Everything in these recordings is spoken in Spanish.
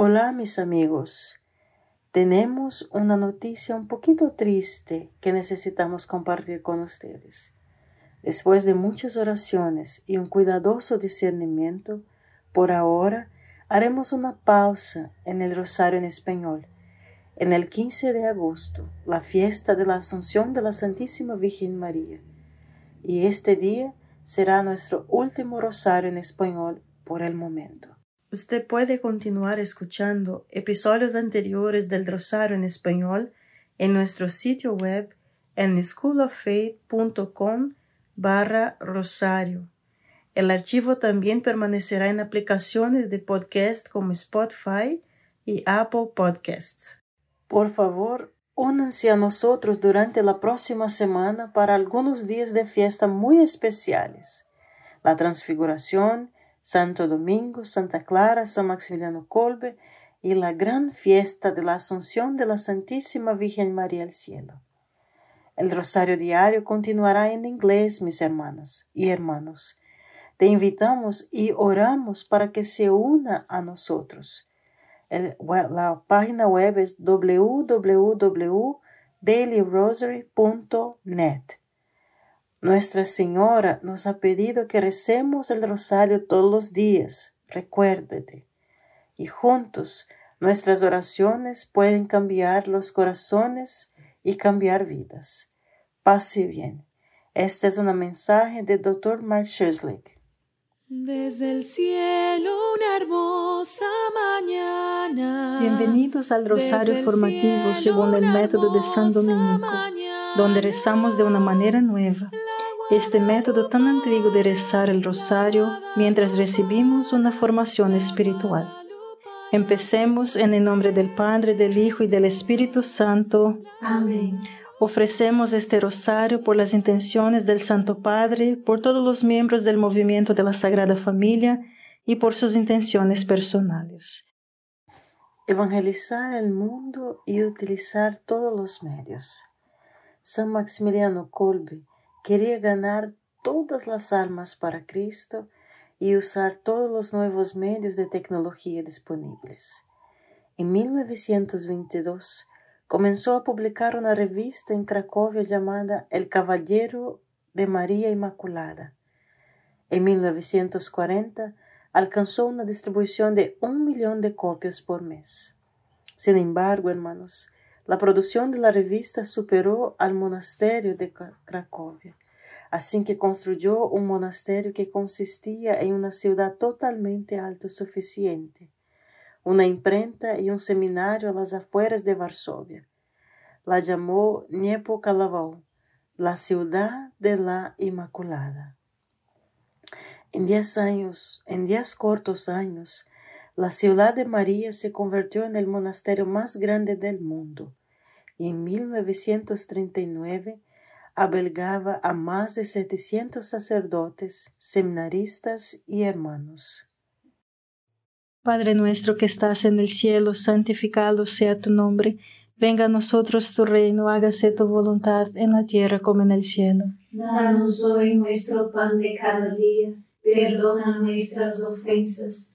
Hola mis amigos, tenemos una noticia un poquito triste que necesitamos compartir con ustedes. Después de muchas oraciones y un cuidadoso discernimiento, por ahora haremos una pausa en el rosario en español. En el 15 de agosto, la fiesta de la Asunción de la Santísima Virgen María. Y este día será nuestro último rosario en español por el momento. Usted puede continuar escuchando episodios anteriores del Rosario en español en nuestro sitio web en schooloffaith.com barra rosario. El archivo también permanecerá en aplicaciones de podcast como Spotify y Apple Podcasts. Por favor, únanse a nosotros durante la próxima semana para algunos días de fiesta muy especiales. La Transfiguración, Santo Domingo, Santa Clara, San Maximiliano Colbe y la gran fiesta de la Asunción de la Santísima Virgen María al Cielo. El rosario diario continuará en inglés, mis hermanas y hermanos. Te invitamos y oramos para que se una a nosotros. la página web es www.dailyrosary.net. Nuestra Señora nos ha pedido que recemos el rosario todos los días, recuérdate. Y juntos nuestras oraciones pueden cambiar los corazones y cambiar vidas. Pase bien. Este es un mensaje del Dr. Mark Sherslick. Desde el cielo una hermosa mañana. Bienvenidos al Rosario Formativo según el método de San Domenico, donde rezamos de una manera nueva este método tan antiguo de rezar el rosario mientras recibimos una formación espiritual. Empecemos en el nombre del Padre, del Hijo y del Espíritu Santo. Amén. Ofrecemos este rosario por las intenciones del Santo Padre, por todos los miembros del movimiento de la Sagrada Familia y por sus intenciones personales. Evangelizar el mundo y utilizar todos los medios. San Maximiliano Kolbe Quería ganar todas las almas para Cristo y usar todos los nuevos medios de tecnología disponibles. En 1922 comenzó a publicar una revista en Cracovia llamada El Caballero de María Inmaculada. En 1940 alcanzó una distribución de un millón de copias por mes. Sin embargo, hermanos, la producción de la revista superó al monasterio de Cracovia, así que construyó un monasterio que consistía en una ciudad totalmente autosuficiente, una imprenta y un seminario a las afueras de Varsovia. La llamó Niepokalavau, la ciudad de la Inmaculada. En diez años, en diez cortos años, la ciudad de María se convirtió en el monasterio más grande del mundo y en 1939 albergaba a más de 700 sacerdotes, seminaristas y hermanos. Padre nuestro que estás en el cielo, santificado sea tu nombre. Venga a nosotros tu reino, hágase tu voluntad en la tierra como en el cielo. Danos hoy nuestro pan de cada día, perdona nuestras ofensas,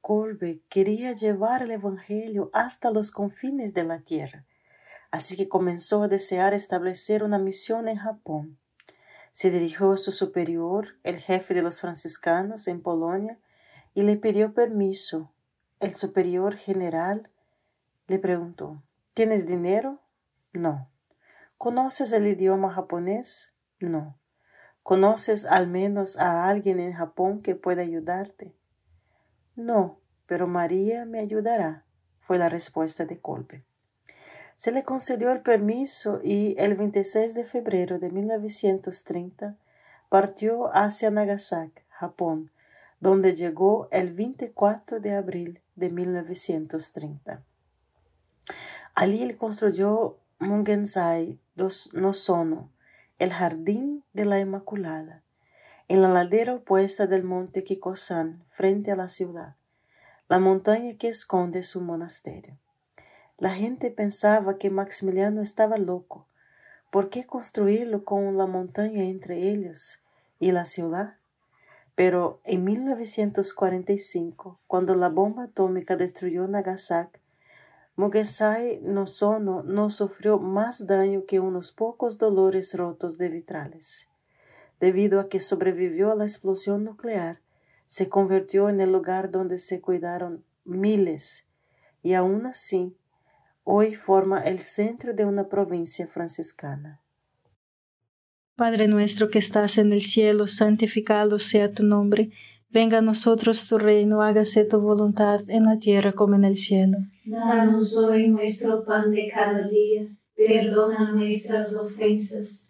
Kolbe quería llevar el Evangelio hasta los confines de la tierra, así que comenzó a desear establecer una misión en Japón. Se dirigió a su superior, el jefe de los franciscanos en Polonia, y le pidió permiso. El superior general le preguntó, ¿Tienes dinero? No. ¿Conoces el idioma japonés? No. ¿Conoces al menos a alguien en Japón que pueda ayudarte? No, pero María me ayudará, fue la respuesta de Colbe. Se le concedió el permiso y el 26 de febrero de 1930 partió hacia Nagasaki, Japón, donde llegó el 24 de abril de 1930. Allí él construyó Mungensai no Sono, el jardín de la Inmaculada, en la ladera opuesta del monte Kikosan, frente a la ciudad, la montaña que esconde su monasterio. La gente pensaba que Maximiliano estaba loco. ¿Por qué construirlo con la montaña entre ellos y la ciudad? Pero en 1945, cuando la bomba atómica destruyó Nagasaki, Mugesai no no sufrió más daño que unos pocos dolores rotos de vitrales debido a que sobrevivió a la explosión nuclear, se convirtió en el lugar donde se cuidaron miles y aún así hoy forma el centro de una provincia franciscana. Padre nuestro que estás en el cielo, santificado sea tu nombre, venga a nosotros tu reino, hágase tu voluntad en la tierra como en el cielo. Danos hoy nuestro pan de cada día, perdona nuestras ofensas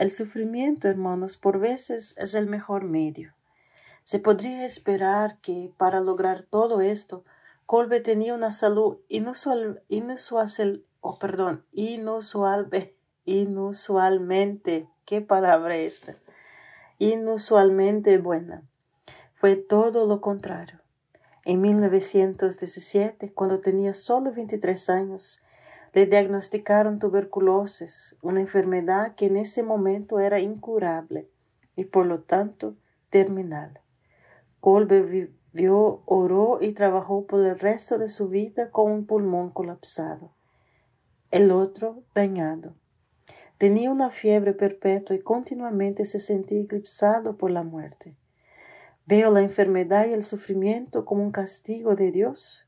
El sufrimiento, hermanos, por veces es el mejor medio. Se podría esperar que para lograr todo esto, Colbe tenía una salud inusual, inusual, oh, perdón, inusual, inusualmente, qué palabra esta, inusualmente buena. Fue todo lo contrario. En 1917, cuando tenía solo 23 años, le diagnosticaron tuberculosis, una enfermedad que en ese momento era incurable y por lo tanto terminal. Colbe vivió, oró y trabajó por el resto de su vida con un pulmón colapsado, el otro dañado. Tenía una fiebre perpetua y continuamente se sentía eclipsado por la muerte. Veo la enfermedad y el sufrimiento como un castigo de Dios.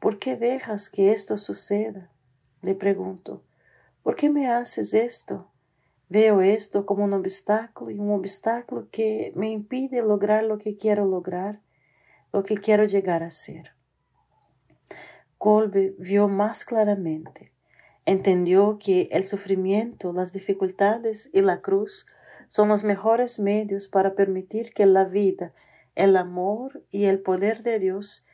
¿Por qué dejas que esto suceda? Le pregunto, ¿por qué me haces esto? Veo esto como un obstáculo y un obstáculo que me impide lograr lo que quiero lograr, lo que quiero llegar a ser. Colbe vio más claramente, entendió que el sufrimiento, las dificultades y la cruz son los mejores medios para permitir que la vida, el amor y el poder de Dios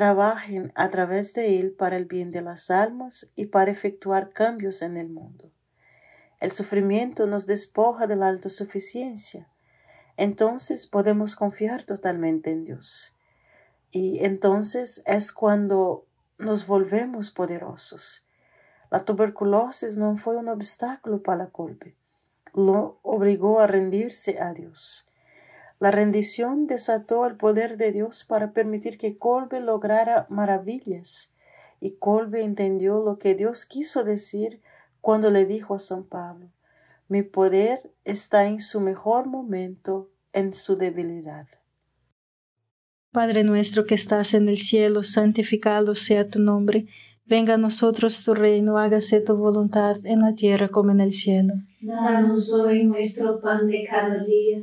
trabajen a través de él para el bien de las almas y para efectuar cambios en el mundo. El sufrimiento nos despoja de la autosuficiencia. Entonces podemos confiar totalmente en Dios. Y entonces es cuando nos volvemos poderosos. La tuberculosis no fue un obstáculo para Colbe. Lo obligó a rendirse a Dios. La rendición desató el poder de Dios para permitir que Colbe lograra maravillas. Y Colbe entendió lo que Dios quiso decir cuando le dijo a San Pablo, mi poder está en su mejor momento, en su debilidad. Padre nuestro que estás en el cielo, santificado sea tu nombre. Venga a nosotros tu reino, hágase tu voluntad en la tierra como en el cielo. Danos hoy nuestro pan de cada día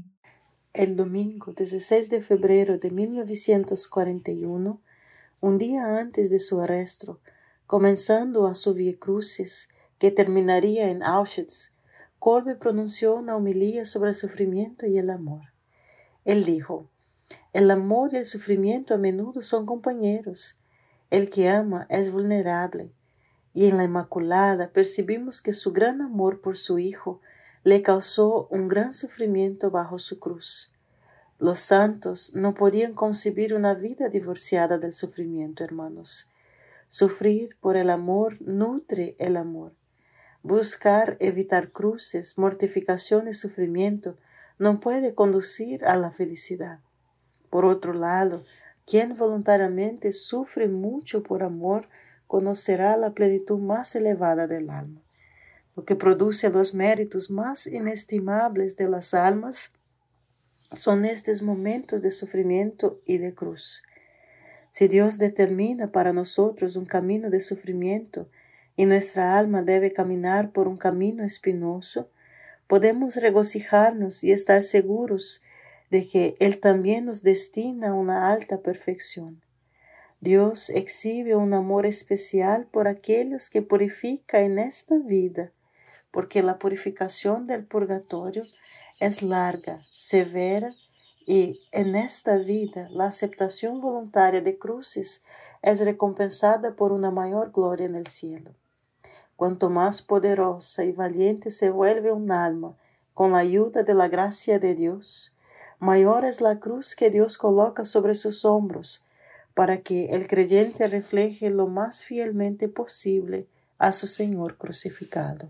El domingo 16 de febrero de 1941, un día antes de su arresto, comenzando a su via crucis que terminaría en Auschwitz, Kolbe pronunció una homilía sobre el sufrimiento y el amor. Él dijo, el amor y el sufrimiento a menudo son compañeros. El que ama es vulnerable, y en la Inmaculada percibimos que su gran amor por su Hijo le causó un gran sufrimiento bajo su cruz. Los santos no podían concebir una vida divorciada del sufrimiento, hermanos. Sufrir por el amor nutre el amor. Buscar evitar cruces, mortificación y sufrimiento no puede conducir a la felicidad. Por otro lado, quien voluntariamente sufre mucho por amor conocerá la plenitud más elevada del alma que produce los méritos más inestimables de las almas son estos momentos de sufrimiento y de cruz. Si Dios determina para nosotros un camino de sufrimiento y nuestra alma debe caminar por un camino espinoso, podemos regocijarnos y estar seguros de que Él también nos destina una alta perfección. Dios exhibe un amor especial por aquellos que purifica en esta vida porque la purificación del purgatorio es larga, severa y en esta vida la aceptación voluntaria de cruces es recompensada por una mayor gloria en el cielo. Cuanto más poderosa y valiente se vuelve un alma con la ayuda de la gracia de Dios, mayor es la cruz que Dios coloca sobre sus hombros para que el creyente refleje lo más fielmente posible a su Señor crucificado.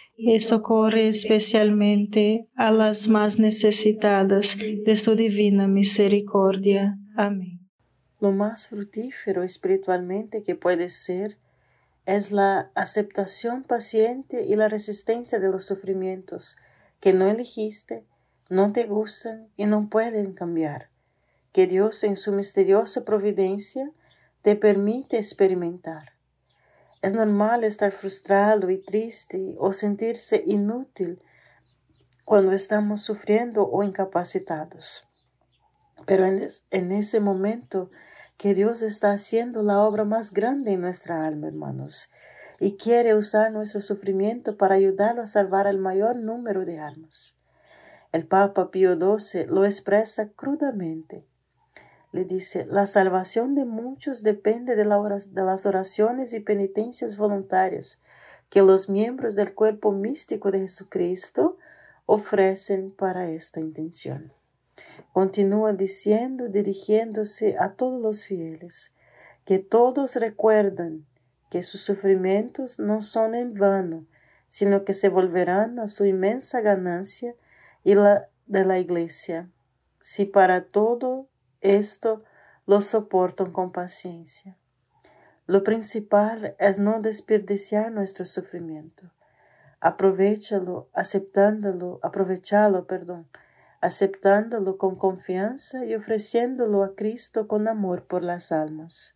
y socorre especialmente a las más necesitadas de su divina misericordia. Amén. Lo más fructífero espiritualmente que puede ser es la aceptación paciente y la resistencia de los sufrimientos que no elegiste, no te gustan y no pueden cambiar, que Dios en su misteriosa providencia te permite experimentar. Es normal estar frustrado y triste o sentirse inútil cuando estamos sufriendo o incapacitados. Pero en, en ese momento que Dios está haciendo la obra más grande en nuestra alma, hermanos, y quiere usar nuestro sufrimiento para ayudarlo a salvar al mayor número de almas. El Papa Pío XII lo expresa crudamente. Le dice, la salvación de muchos depende de, de las oraciones y penitencias voluntarias que los miembros del cuerpo místico de Jesucristo ofrecen para esta intención. Continúa diciendo, dirigiéndose a todos los fieles, que todos recuerdan que sus sufrimientos no son en vano, sino que se volverán a su inmensa ganancia y la de la iglesia, si para todo esto lo soportan con paciencia. Lo principal es no desperdiciar nuestro sufrimiento. Aprovechalo, aceptándolo, aprovechalo, perdón, aceptándolo con confianza y ofreciéndolo a Cristo con amor por las almas.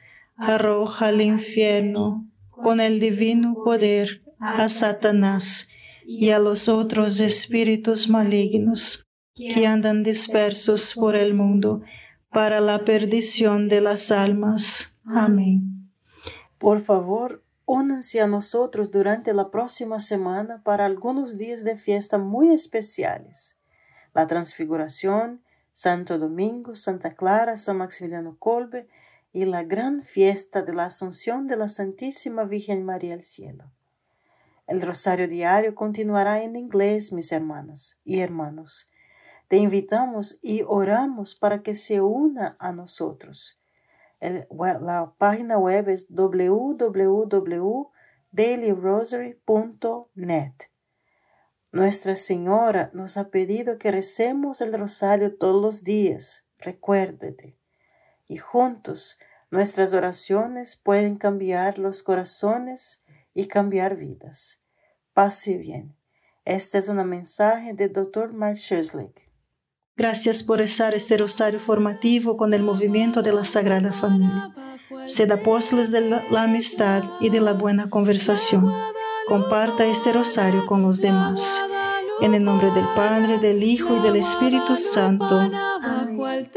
arroja al infierno con el divino poder a Satanás y a los otros espíritus malignos que andan dispersos por el mundo, para la perdición de las almas. Amén. Por favor, únanse a nosotros durante la próxima semana para algunos días de fiesta muy especiales. La Transfiguración, Santo Domingo, Santa Clara, San Maximiliano Colbe y la gran fiesta de la Asunción de la Santísima Virgen María al Cielo. El rosario diario continuará en inglés, mis hermanas y hermanos. Te invitamos y oramos para que se una a nosotros. la página web es www.dailyrosary.net. Nuestra Señora nos ha pedido que recemos el rosario todos los días. Recuérdate. Y juntos nuestras oraciones pueden cambiar los corazones y cambiar vidas. Pase bien. Este es un mensaje del Dr. Mark Sherslick. Gracias por estar este rosario formativo con el movimiento de la Sagrada Familia. Sed apóstoles de la, amistad y de la buena conversación. Comparta este rosario con los demás. En el nombre del Padre, del Hijo y del Espíritu Santo. Amén.